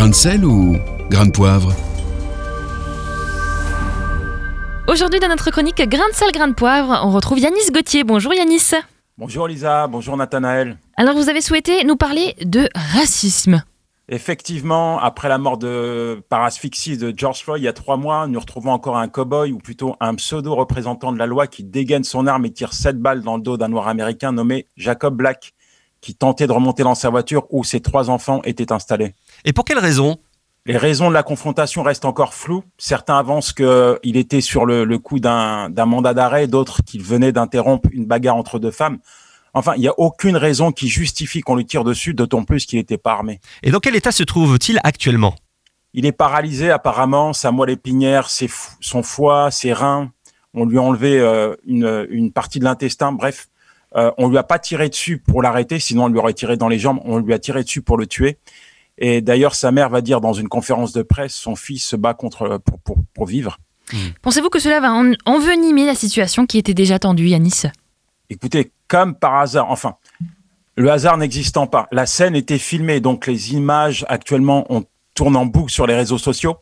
Grain de sel ou grain de poivre Aujourd'hui, dans notre chronique Grain de sel, grain de poivre, on retrouve Yanis Gauthier. Bonjour Yanis. Bonjour Lisa, bonjour Nathanaël. Alors, vous avez souhaité nous parler de racisme. Effectivement, après la mort de, par asphyxie de George Floyd il y a trois mois, nous retrouvons encore un cow-boy ou plutôt un pseudo-représentant de la loi qui dégaine son arme et tire sept balles dans le dos d'un noir américain nommé Jacob Black, qui tentait de remonter dans sa voiture où ses trois enfants étaient installés. Et pour quelle raison? Les raisons de la confrontation restent encore floues. Certains avancent qu'il était sur le, le coup d'un mandat d'arrêt, d'autres qu'il venait d'interrompre une bagarre entre deux femmes. Enfin, il n'y a aucune raison qui justifie qu'on lui tire dessus, d'autant plus qu'il n'était pas armé. Et dans quel état se trouve-t-il actuellement? Il est paralysé apparemment, sa moelle épinière, ses son foie, ses reins. On lui a enlevé euh, une, une partie de l'intestin. Bref, euh, on lui a pas tiré dessus pour l'arrêter, sinon on lui aurait tiré dans les jambes. On lui a tiré dessus pour le tuer. Et d'ailleurs, sa mère va dire dans une conférence de presse, son fils se bat contre pour, pour, pour vivre. Pensez-vous que cela va en- envenimer la situation qui était déjà tendue, Yanis? Écoutez, comme par hasard, enfin, le hasard n'existant pas, la scène était filmée, donc les images actuellement on tourne en boucle sur les réseaux sociaux.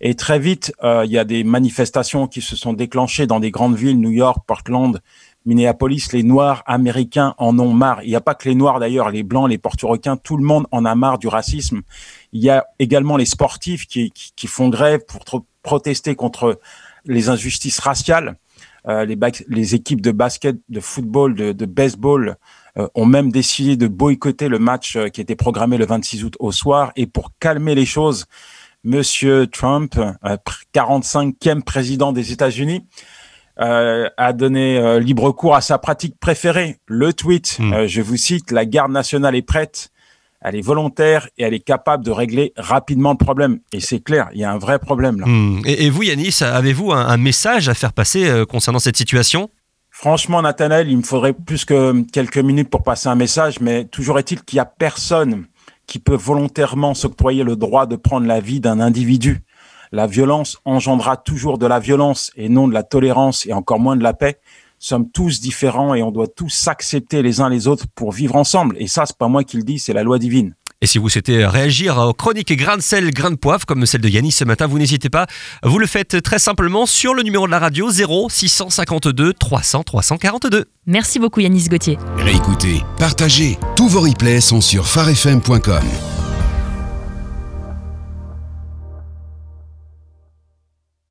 Et très vite, euh, il y a des manifestations qui se sont déclenchées dans des grandes villes, New York, Portland, Minneapolis. Les Noirs américains en ont marre. Il n'y a pas que les Noirs d'ailleurs, les Blancs, les Portoricains, tout le monde en a marre du racisme. Il y a également les sportifs qui, qui, qui font grève pour protester contre les injustices raciales. Euh, les, les équipes de basket, de football, de, de baseball euh, ont même décidé de boycotter le match euh, qui était programmé le 26 août au soir. Et pour calmer les choses, Monsieur Trump, euh, pr- 45e président des États-Unis, euh, a donné euh, libre cours à sa pratique préférée, le tweet. Hmm. Euh, je vous cite, la garde nationale est prête, elle est volontaire et elle est capable de régler rapidement le problème. Et c'est clair, il y a un vrai problème là. Hmm. et, et vous, Yanis, avez-vous un, un message à faire passer concernant cette situation? Franchement, Nathanaël, il me faudrait plus que quelques minutes pour passer un message, mais toujours est-il qu'il y a personne qui peut volontairement s'octroyer le droit de prendre la vie d'un individu. La violence engendra toujours de la violence et non de la tolérance et encore moins de la paix. Nous sommes tous différents et on doit tous s'accepter les uns les autres pour vivre ensemble. Et ça, c'est pas moi qui le dis, c'est la loi divine. Et si vous souhaitez réagir aux chroniques grain de sel, grain de poivre, comme celle de Yanis ce matin, vous n'hésitez pas. Vous le faites très simplement sur le numéro de la radio 0 652 300 342. Merci beaucoup Yanis Gauthier. Réécoutez, partagez. Tous vos replays sont sur farfm.com.